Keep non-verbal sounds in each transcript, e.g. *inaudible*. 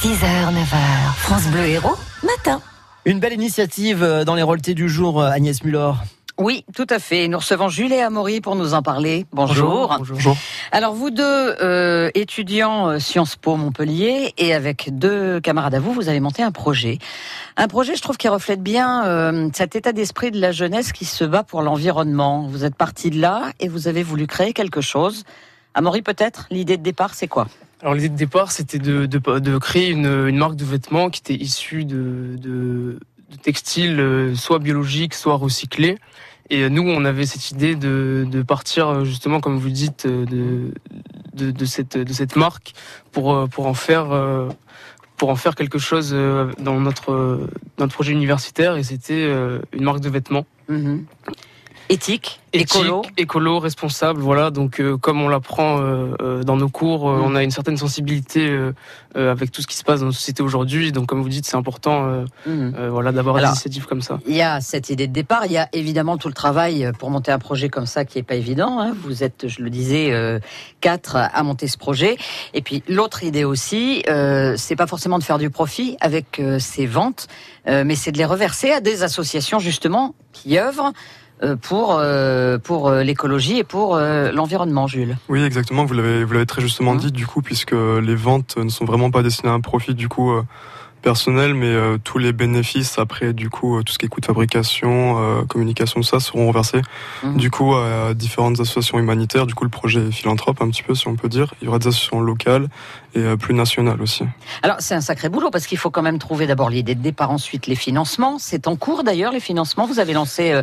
6h, 9h, France Bleu Héros, matin. Une belle initiative euh, dans les relevés du jour, euh, Agnès Muller. Oui, tout à fait. Nous recevons Jules et Amaury pour nous en parler. Bonjour. Bonjour. Alors vous deux, euh, étudiants Sciences Po Montpellier, et avec deux camarades à vous, vous avez monté un projet. Un projet, je trouve, qui reflète bien euh, cet état d'esprit de la jeunesse qui se bat pour l'environnement. Vous êtes parti de là et vous avez voulu créer quelque chose. Amaury, peut-être, l'idée de départ, c'est quoi? Alors l'idée de départ, c'était de, de, de créer une, une marque de vêtements qui était issue de, de, de textiles euh, soit biologiques, soit recyclés. Et nous, on avait cette idée de, de partir euh, justement, comme vous dites, euh, de, de, de cette, de cette marque pour, euh, pour en faire euh, pour en faire quelque chose euh, dans notre, euh, notre projet universitaire. Et c'était euh, une marque de vêtements. Mhm. Éthique, Éthique, écolo. écolo, responsable, voilà. Donc, euh, comme on l'apprend euh, euh, dans nos cours, euh, Mm. on a une certaine sensibilité euh, euh, avec tout ce qui se passe dans nos sociétés aujourd'hui. Donc, comme vous dites, c'est important, euh, voilà, d'avoir des initiatives comme ça. Il y a cette idée de départ, il y a évidemment tout le travail pour monter un projet comme ça qui est pas évident. hein. Vous êtes, je le disais, euh, quatre à monter ce projet. Et puis l'autre idée aussi, euh, c'est pas forcément de faire du profit avec euh, ces ventes, euh, mais c'est de les reverser à des associations justement qui œuvrent pour euh, pour euh, l'écologie et pour euh, l'environnement, Jules. Oui, exactement. Vous l'avez, vous l'avez très justement Mhm. dit, du coup, puisque les ventes ne sont vraiment pas destinées à un profit, du coup, euh, personnel, mais euh, tous les bénéfices après, du coup, euh, tout ce qui est coût de fabrication, euh, communication, tout ça, seront reversés, Mhm. du coup, à différentes associations humanitaires. Du coup, le projet est philanthrope, un petit peu, si on peut dire. Il y aura des associations locales et euh, plus nationales aussi. Alors c'est un sacré boulot parce qu'il faut quand même trouver d'abord l'idée de départ, ensuite les financements. C'est en cours d'ailleurs les financements. Vous avez lancé, euh,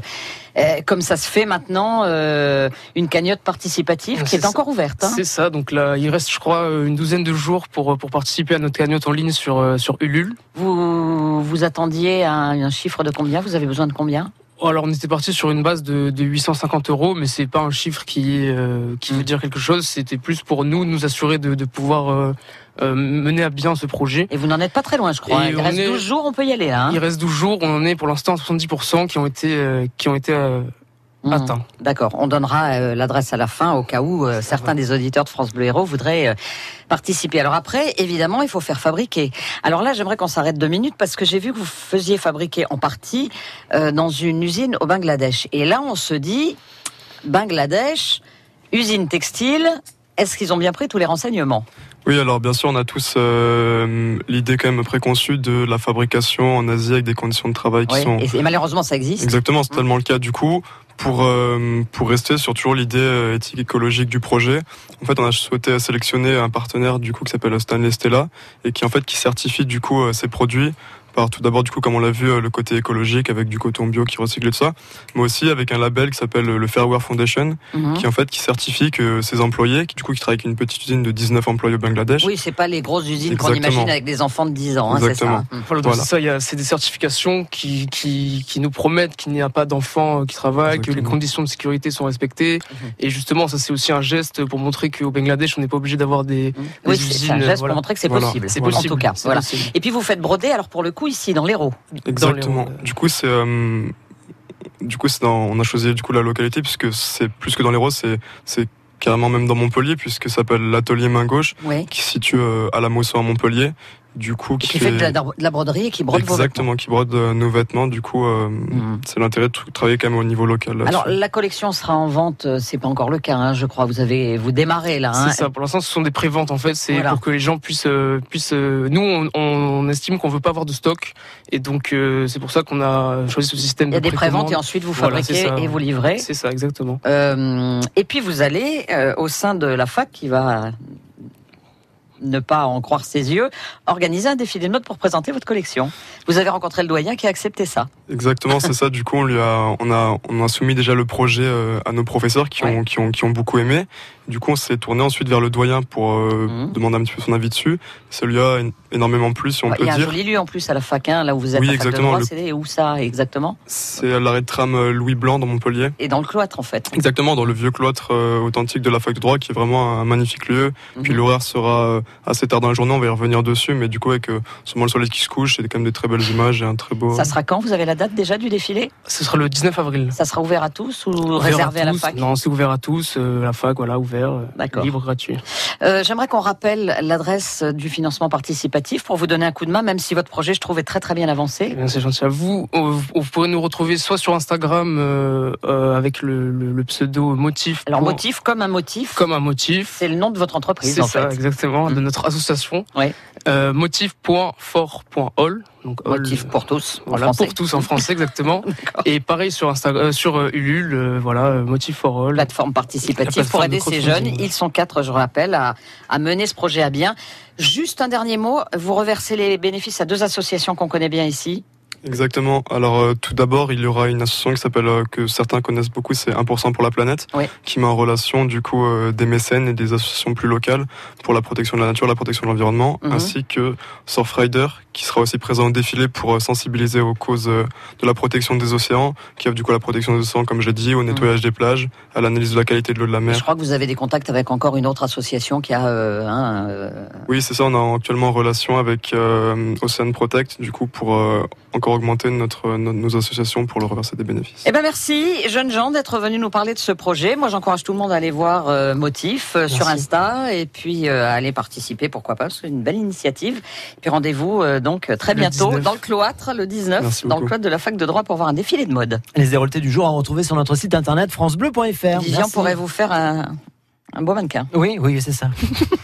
euh, comme ça se fait maintenant, euh, une cagnotte participative qui est encore ouverte. hein. C'est ça. Donc là, il reste, je crois, une douzaine de jours pour, pour participer à notre cagnotte en ligne sur, sur Ulule. Vous vous attendiez à un, chiffre de combien? Vous avez besoin de combien? Alors, on était parti sur une base de, de 850 euros, mais c'est pas un chiffre qui, euh, qui veut dire quelque chose. C'était plus pour nous, nous assurer de, de pouvoir euh, euh, mener à bien ce projet. Et vous n'en êtes pas très loin, je crois. Et Il reste est- 12 jours, on peut y aller là. hein Il reste 12 jours, on en est pour l'instant à 70% qui ont été, qui ont été Mmh. atteints. D'accord, on donnera euh, l'adresse à la fin au cas où euh, certains des auditeurs de France Bleu Héros voudraient euh, participer. Alors après, évidemment, il faut faire fabriquer. Alors là, j'aimerais qu'on s'arrête deux minutes parce que j'ai vu que vous faisiez fabriquer en partie dans une usine au Bangladesh. Et là, on se dit, Bangladesh, usine textile, est-ce qu'ils ont bien pris tous les renseignements? Oui, alors bien sûr, on a tous euh, l'idée quand même préconçue de la fabrication en Asie avec des conditions de travail qui Oui, sont et, malheureusement, ça existe. Exactement, c'est Mm. tellement le cas. Du coup, pour euh, pour rester sur toujours l'idée euh, éthique écologique du projet, en fait, on a souhaité sélectionner un partenaire du coup qui s'appelle Stanley Stella et qui en fait qui certifie du coup euh, ces produits par tout d'abord du coup comme on l'a vu euh, le côté écologique avec du coton bio qui recycle et tout ça, mais aussi avec un label qui s'appelle le Fairwear Foundation Mhm. qui en fait qui certifie que ces employés qui du coup qui travaillent avec une petite usine de 19 employés au Bangladesh. Oui, c'est pas les grosses usines qu'on imagine avec des enfants de 10 ans, hein, c'est ça. Exactement. hein. Voilà, c'est ça, il y a, c'est des certifications qui, qui, qui nous promettent qu'il n'y a pas d'enfants euh, qui travaillent, que les conditions de sécurité sont respectées. Mhm. Et justement, ça c'est aussi un geste pour montrer qu'au Bangladesh, on n'est pas obligé d'avoir des, des Oui, c'est c'est un usines, geste voilà. pour montrer que c'est Voilà. possible. C'est En possible. tout cas, c'est voilà. possible. Et puis vous faites broder, alors pour le coup, ici, dans l'Hérault. Exactement. Dans Du coup, c'est euh, du coup, c'est dans, on a choisi du coup la localité puisque c'est plus que dans les Roses, c'est carrément même dans Montpellier puisque ça s'appelle l'atelier main gauche qui se situe euh, à la Mosson à Montpellier. Du coup, Qui, fait de la, de la broderie et qui brode vos exactement, qui brode euh, nos vêtements. Du coup, euh, Mhm. c'est l'intérêt de tr- travailler quand même au niveau local. Alors la collection sera en vente, euh, c'est pas encore le cas, hein, je crois. Vous avez vous démarrez là. hein. C'est ça. Pour l'instant, ce sont des préventes en fait. C'est Voilà. pour que les gens puissent, puissent. nous, on, on estime qu'on veut pas avoir de stock, et donc euh, c'est pour ça qu'on a choisi ce système. Il y a de des préventes et ensuite vous fabriquez et vous livrez. C'est ça, exactement. Euh, et puis vous allez euh, au sein de la fac qui va ne pas en croire ses yeux, organiser un défilé de mode pour présenter votre collection. Vous avez rencontré le doyen qui a accepté ça. Exactement, c'est ça. Du coup, on lui a, on a, on a soumis déjà le projet euh, à nos professeurs qui ont, qui ont, qui ont beaucoup aimé. Du coup, on s'est tourné ensuite vers le doyen pour euh, Mhm. demander un petit peu son avis dessus. Ça lui a é- énormément plu, si on Il peut y a un dire. joli lieu en plus à la fac, hein, là où vous êtes Oui, à fac de exactement, droit. le- C'est où ça exactement? C'est à l'arrêt de tram euh, Louis Blanc dans Montpellier. Et dans le cloître en fait. Exactement, dans le vieux cloître euh, authentique de la fac de droit, qui est vraiment un magnifique lieu. Puis Mhm. l'horaire sera euh, assez tard dans la journée, on va y revenir dessus, mais du coup avec euh, sûrement le soleil qui se couche, c'est quand même des très belles images et un très beau. Ça sera quand? Vous avez la date déjà du défilé? Ce sera le 19 avril. Ça sera ouvert à tous ou Ouvert réservé à, la tous. fac? Non, c'est ouvert à tous. euh, la fac, voilà, ouvert. Ouvert, euh, libre, gratuit. Euh, J'aimerais qu'on rappelle l'adresse du financement participatif pour vous donner un coup de main, même si votre projet, je trouve, est très très bien Eh avancé. bien, C'est gentil à vous. Euh, Vous pourrez nous retrouver soit sur Instagram euh, euh, avec le, le- le pseudo motif. Alors, motif comme un motif, Comme un motif. c'est le nom de votre entreprise, C'est en ça, fait. exactement, de Mm. notre association. Euh, motif.fort.all. Donc, all, Motif pour tous, Voilà, pour tous en français, exactement. *laughs* Et pareil sur Instagram, sur Ulule, voilà, Motif for All. plateforme La participative plateforme pour ces jeunes. Ils sont quatre, je rappelle, à, à mener ce projet à bien. Juste un dernier mot, vous reversez les bénéfices à deux associations qu'on connaît bien ici. Exactement. Alors euh, tout d'abord, il y aura une association qui s'appelle euh, que certains connaissent beaucoup, c'est 1% pour la planète, Oui. qui met en relation du coup euh, des mécènes et des associations plus locales pour la protection de la nature, la protection de l'environnement, Mhm. ainsi que Surfrider qui sera aussi présent au défilé pour sensibiliser aux causes de la protection des océans, qui œuvre du coup la protection des océans comme j'ai dit, au nettoyage des plages, à l'analyse de la qualité de l'eau de la Je mer. crois que vous avez des contacts avec encore une autre association qui a un, Oui, c'est ça. On est actuellement en relation avec Ocean Protect, du coup pour encore augmenter notre, nos, nos associations pour leur reverser des bénéfices. Eh ben merci, jeunes gens, d'être venus nous parler de ce projet. Moi, j'encourage tout le monde à aller voir euh, Motif euh, sur. Insta et puis euh, à aller participer, pourquoi pas, c'est une belle initiative. Puis rendez-vous euh, donc très Le bientôt 19. dans le cloître, le 19, Merci dans le cloître de la fac de droit pour voir un défilé de mode. Les éroltés du jour à retrouver sur notre site internet francebleu.fr. Vivian pourrait vous faire un, un beau mannequin. Oui, oui, c'est ça. *laughs*